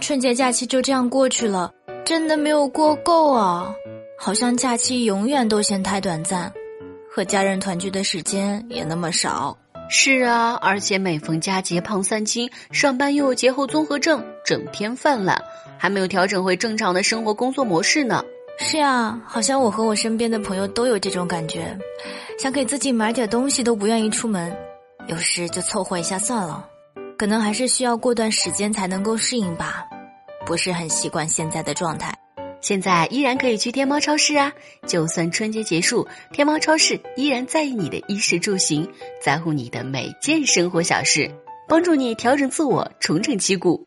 春节假期就这样过去了，真的没有过够啊！好像假期永远都嫌太短暂，和家人团聚的时间也那么少。是啊，而且每逢佳节胖三斤，上班又有节后综合症，整天犯懒，还没有调整回正常的生活工作模式呢。是啊，好像我和我身边的朋友都有这种感觉，想给自己买点东西都不愿意出门，有时就凑合一下算了。可能还是需要过段时间才能够适应吧，不是很习惯现在的状态。现在依然可以去天猫超市啊！就算春节结束，天猫超市依然在意你的衣食住行，在乎你的每件生活小事，帮助你调整自我，重整旗鼓。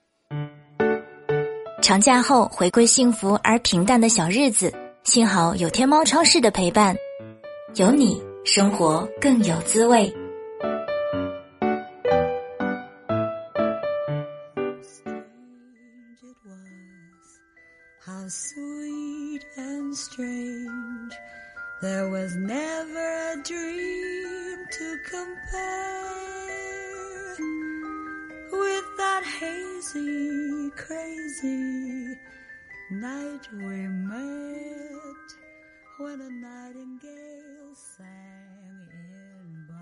长假后回归幸福而平淡的小日子，幸好有天猫超市的陪伴，有你，生活更有滋味。There was never a dream to compare with that hazy, crazy night we met when a nightingale sang in b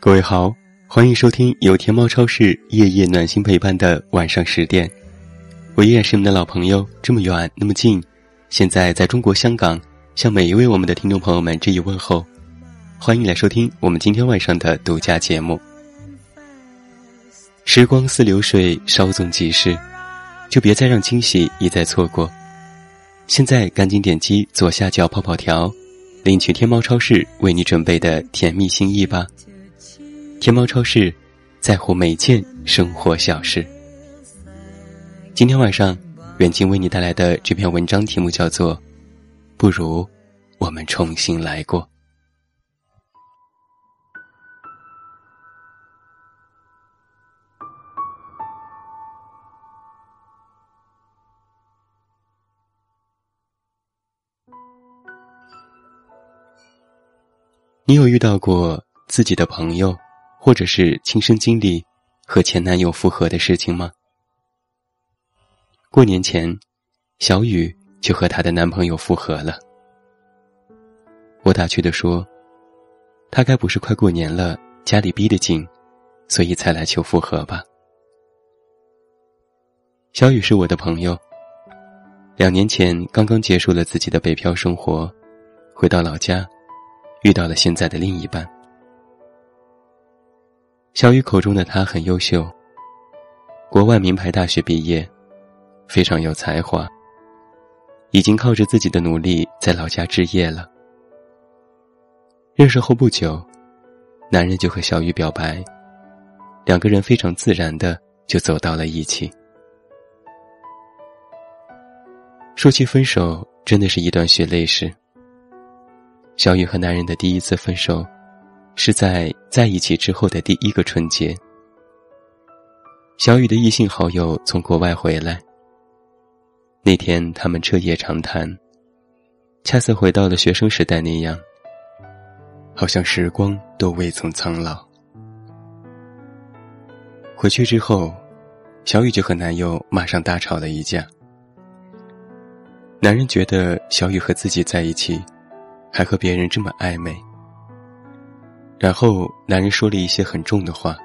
各位好，欢迎收听由天猫超市夜夜暖心陪伴的晚上十点。我依然是你们的老朋友，这么远那么近，现在在中国香港，向每一位我们的听众朋友们致以问候，欢迎来收听我们今天晚上的独家节目。时光似流水，稍纵即逝，就别再让惊喜一再错过。现在赶紧点击左下角泡泡条，领取天猫超市为你准备的甜蜜心意吧。天猫超市，在乎每件生活小事。今天晚上，远近为你带来的这篇文章题目叫做《不如我们重新来过》。你有遇到过自己的朋友，或者是亲身经历和前男友复合的事情吗？过年前，小雨就和她的男朋友复合了。我打趣的说：“他该不是快过年了，家里逼得紧，所以才来求复合吧？”小雨是我的朋友，两年前刚刚结束了自己的北漂生活，回到老家，遇到了现在的另一半。小雨口中的他很优秀，国外名牌大学毕业。非常有才华，已经靠着自己的努力在老家置业了。认识后不久，男人就和小雨表白，两个人非常自然的就走到了一起。说起分手，真的是一段血泪史。小雨和男人的第一次分手，是在在一起之后的第一个春节。小雨的异性好友从国外回来。那天他们彻夜长谈，恰似回到了学生时代那样，好像时光都未曾苍老。回去之后，小雨就和男友马上大吵了一架。男人觉得小雨和自己在一起，还和别人这么暧昧，然后男人说了一些很重的话。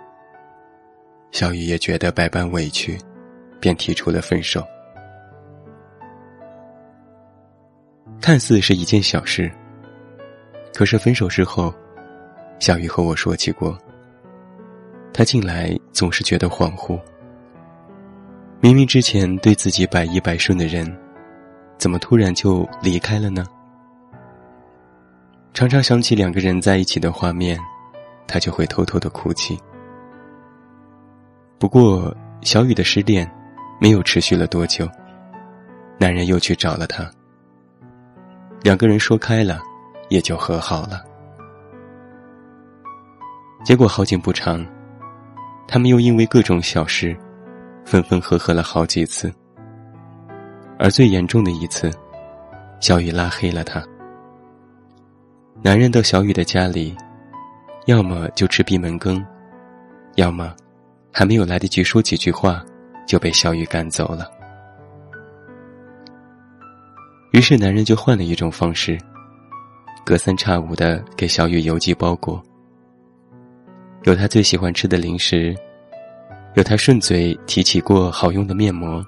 小雨也觉得百般委屈，便提出了分手。看似是一件小事，可是分手之后，小雨和我说起过，他近来总是觉得恍惚。明明之前对自己百依百顺的人，怎么突然就离开了呢？常常想起两个人在一起的画面，他就会偷偷的哭泣。不过，小雨的失恋没有持续了多久，男人又去找了她。两个人说开了，也就和好了。结果好景不长，他们又因为各种小事，分分合合了好几次。而最严重的一次，小雨拉黑了他。男人到小雨的家里，要么就吃闭门羹，要么还没有来得及说几句话，就被小雨赶走了。于是男人就换了一种方式，隔三差五的给小雨邮寄包裹，有他最喜欢吃的零食，有他顺嘴提起过好用的面膜，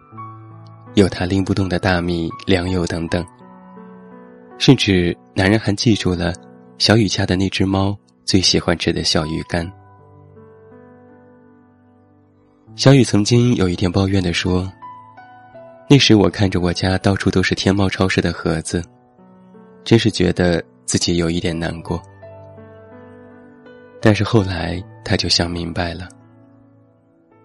有他拎不动的大米、粮油等等。甚至男人还记住了小雨家的那只猫最喜欢吃的小鱼干。小雨曾经有一天抱怨的说：“那时我看着我家到处都是天猫超市的盒子，真是觉得自己有一点难过。”但是后来他就想明白了，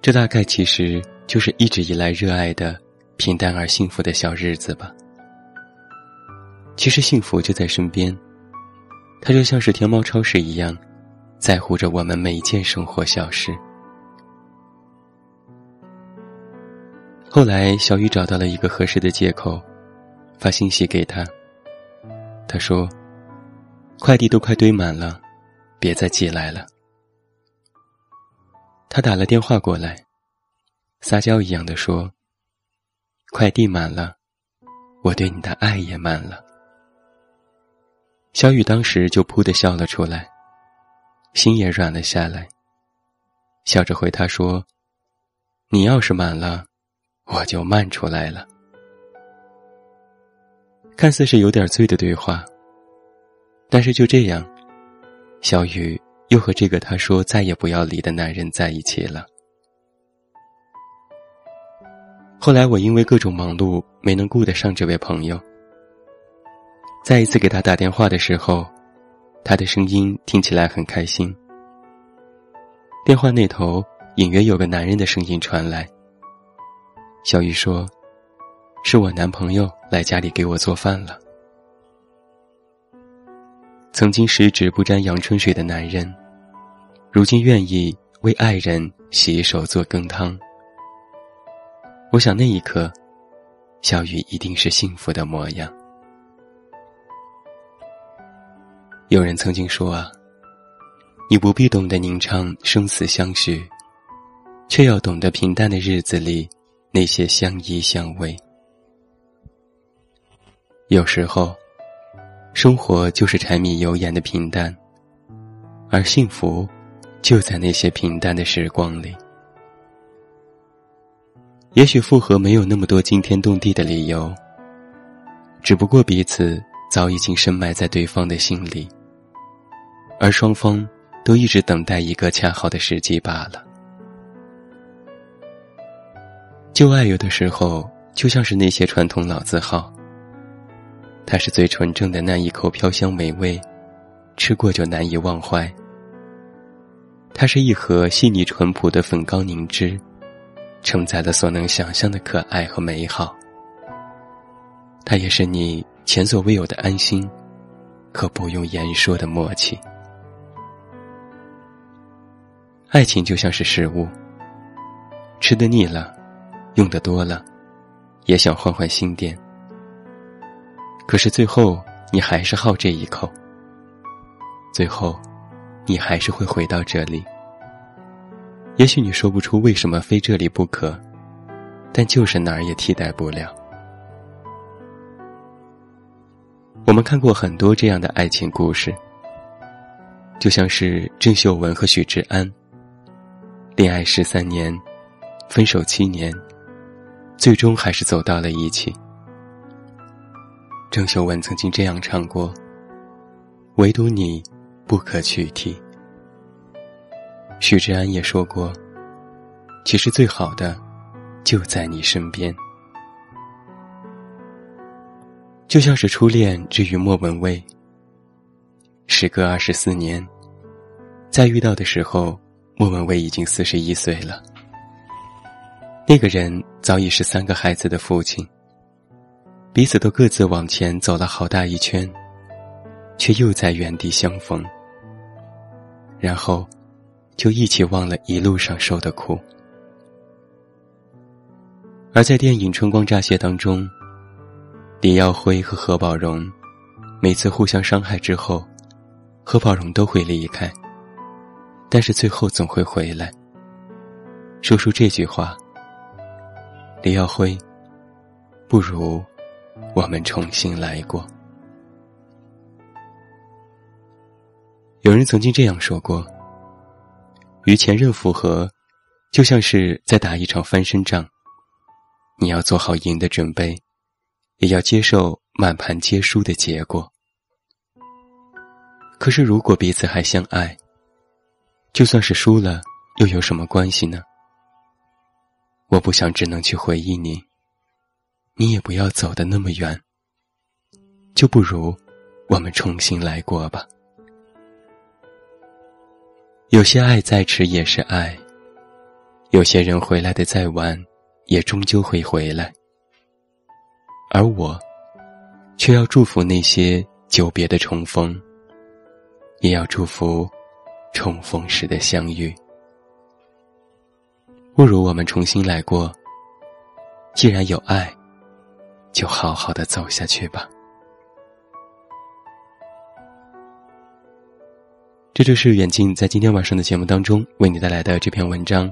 这大概其实就是一直以来热爱的平淡而幸福的小日子吧。其实幸福就在身边，它就像是天猫超市一样，在乎着我们每一件生活小事。后来，小雨找到了一个合适的借口，发信息给他。他说：“快递都快堆满了，别再寄来了。”他打了电话过来，撒娇一样的说：“快递满了，我对你的爱也满了。”小雨当时就噗的笑了出来，心也软了下来，笑着回他说：“你要是满了，我就慢出来了。”看似是有点醉的对话，但是就这样，小雨又和这个他说再也不要离的男人在一起了。后来我因为各种忙碌，没能顾得上这位朋友。再一次给他打电话的时候，他的声音听起来很开心。电话那头隐约有个男人的声音传来。小雨说：“是我男朋友来家里给我做饭了。”曾经十指不沾阳春水的男人，如今愿意为爱人洗手做羹汤。我想那一刻，小雨一定是幸福的模样。有人曾经说啊，你不必懂得吟唱生死相许，却要懂得平淡的日子里那些相依相偎。有时候，生活就是柴米油盐的平淡，而幸福就在那些平淡的时光里。也许复合没有那么多惊天动地的理由，只不过彼此早已经深埋在对方的心里。而双方都一直等待一个恰好的时机罢了。旧爱有的时候就像是那些传统老字号，它是最纯正的那一口飘香美味，吃过就难以忘怀。它是一盒细腻淳朴的粉糕凝脂，承载了所能想象的可爱和美好。它也是你前所未有的安心，和不用言说的默契。爱情就像是食物，吃的腻了，用的多了，也想换换新店。可是最后你还是好这一口，最后，你还是会回到这里。也许你说不出为什么非这里不可，但就是哪儿也替代不了。我们看过很多这样的爱情故事，就像是郑秀文和许志安。恋爱十三年，分手七年，最终还是走到了一起。郑秀文曾经这样唱过：“唯独你，不可取替。”许志安也说过：“其实最好的，就在你身边。”就像是初恋之于莫文蔚。时隔二十四年，在遇到的时候。莫文蔚已经四十一岁了，那个人早已是三个孩子的父亲。彼此都各自往前走了好大一圈，却又在原地相逢，然后就一起忘了一路上受的苦。而在电影《春光乍泄》当中，李耀辉和何宝荣每次互相伤害之后，何宝荣都会离开。但是最后总会回来，说出这句话。李耀辉，不如我们重新来过。有人曾经这样说过：与前任复合，就像是在打一场翻身仗。你要做好赢的准备，也要接受满盘皆输的结果。可是，如果彼此还相爱，就算是输了，又有什么关系呢？我不想只能去回忆你，你也不要走的那么远。就不如我们重新来过吧。有些爱再迟也是爱，有些人回来的再晚。也终究会回来，而我，却要祝福那些久别的重逢，也要祝福重逢时的相遇。不如我们重新来过。既然有爱，就好好的走下去吧。这就是远近在今天晚上的节目当中为你带来的这篇文章。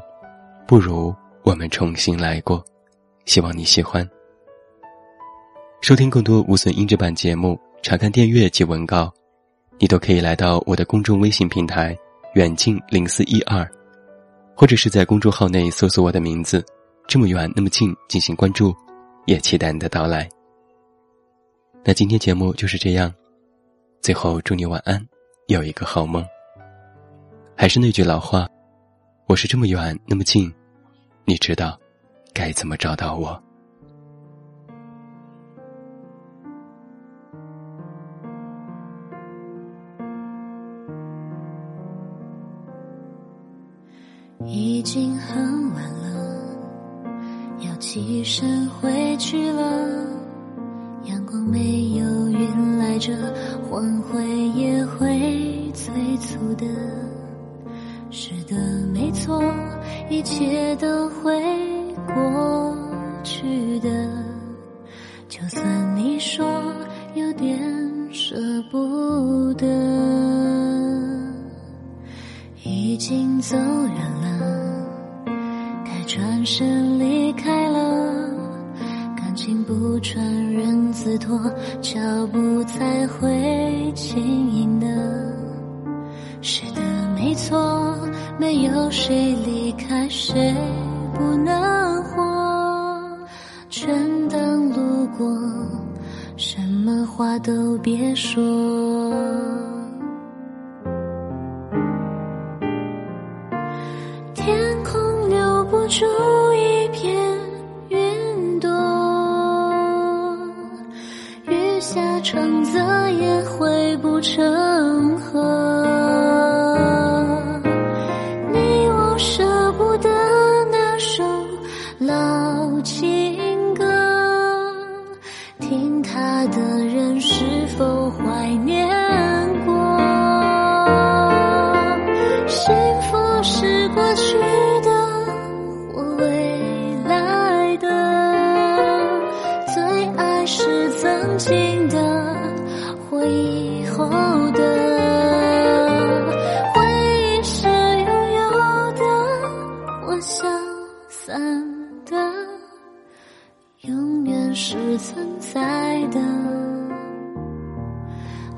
不如。我们重新来过，希望你喜欢。收听更多无损音质版节目，查看电阅及文稿，你都可以来到我的公众微信平台“远近零四一二”，或者是在公众号内搜索我的名字“这么远那么近”进行关注，也期待你的到来。那今天节目就是这样，最后祝你晚安，有一个好梦。还是那句老话，我是这么远那么近。你知道该怎么找到我？已经很晚了，要起身回去了。阳光没有云来着，黄昏也会催促的。是的，没错。一切都会过去的，就算你说有点舍不得，已经走远了，转身离开了。感情不穿人字拖，脚步才会轻盈的。是的，没错。没有谁离开谁不能活，全当路过，什么话都别说。出一片云朵雨下成泽也汇不成河。你我舍不得那首老情歌听它的人是否怀念消散的永远是存在的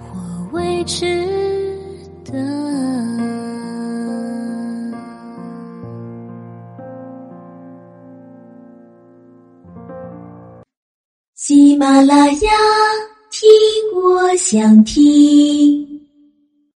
或未知的喜马拉雅听我想听。